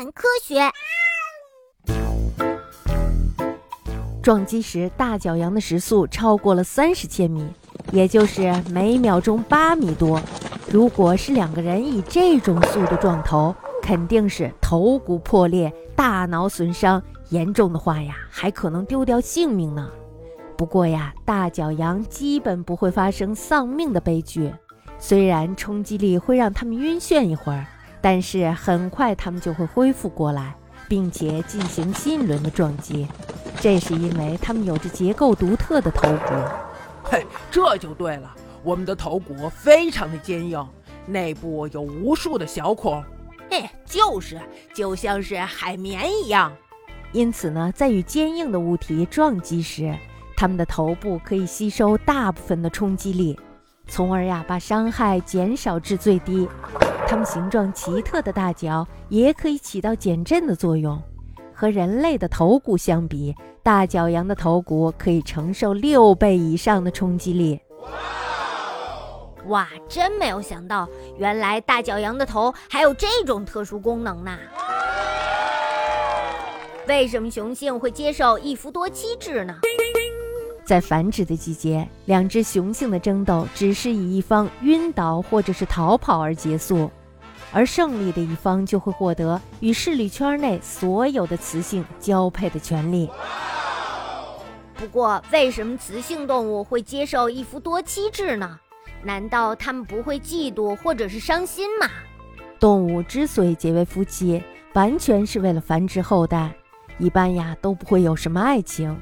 谈科学。撞击时，大角羊的时速超过了三十千米，也就是每秒钟八米多。如果是两个人以这种速度撞头，肯定是头骨破裂、大脑损伤，严重的话呀，还可能丢掉性命呢。不过呀，大角羊基本不会发生丧命的悲剧。虽然冲击力会让他们晕眩一会儿，但是很快他们就会恢复过来，并且进行新一轮的撞击。这是因为它们有着结构独特的头骨。嘿，这就对了，我们的头骨非常的坚硬，内部有无数的小孔。嘿，就是，就像是海绵一样。因此呢，在与坚硬的物体撞击时，它们的头部可以吸收大部分的冲击力，从而呀把伤害减少至最低。它们形状奇特的大脚也可以起到减震的作用。和人类的头骨相比，大角羊的头骨可以承受六倍以上的冲击力。哇，真没有想到，原来大角羊的头还有这种特殊功能呢！为什么雄性会接受一夫多妻制呢？在繁殖的季节，两只雄性的争斗只是以一方晕倒或者是逃跑而结束，而胜利的一方就会获得与势力圈内所有的雌性交配的权利。不过，为什么雌性动物会接受一夫多妻制呢？难道它们不会嫉妒或者是伤心吗？动物之所以结为夫妻，完全是为了繁殖后代，一般呀都不会有什么爱情。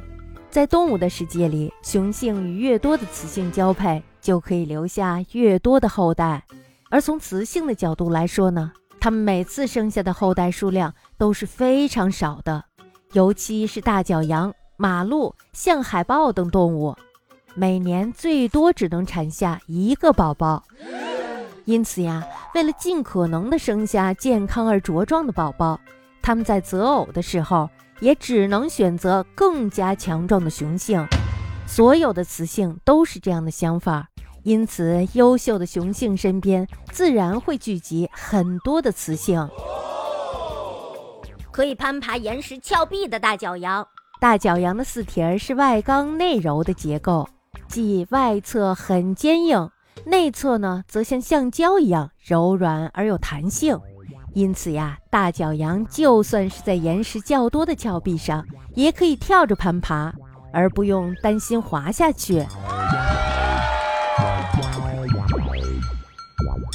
在动物的世界里，雄性与越多的雌性交配，就可以留下越多的后代。而从雌性的角度来说呢，它们每次生下的后代数量都是非常少的，尤其是大角羊、马鹿、象海豹等动物，每年最多只能产下一个宝宝。因此呀，为了尽可能的生下健康而茁壮的宝宝，它们在择偶的时候。也只能选择更加强壮的雄性，所有的雌性都是这样的想法，因此优秀的雄性身边自然会聚集很多的雌性。可以攀爬岩石峭壁的大角羊，大角羊的四蹄儿是外刚内柔的结构，即外侧很坚硬，内侧呢则像橡胶一样柔软而有弹性。因此呀，大角羊就算是在岩石较多的峭壁上，也可以跳着攀爬，而不用担心滑下去。